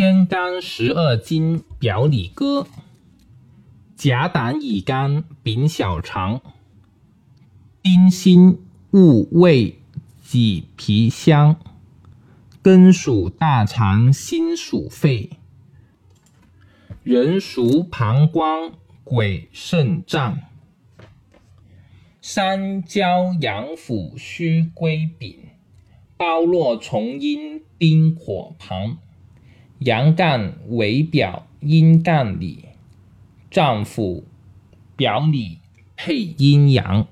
天干十二金表里歌：甲胆乙肝丙小肠，丁辛戊未己脾香，庚属大肠，辛属肺，壬属膀胱，癸肾脏，三焦阳腑，虚归丙，包络从阴，丁火旁。阳干为表，阴干里，脏腑表里配阴阳。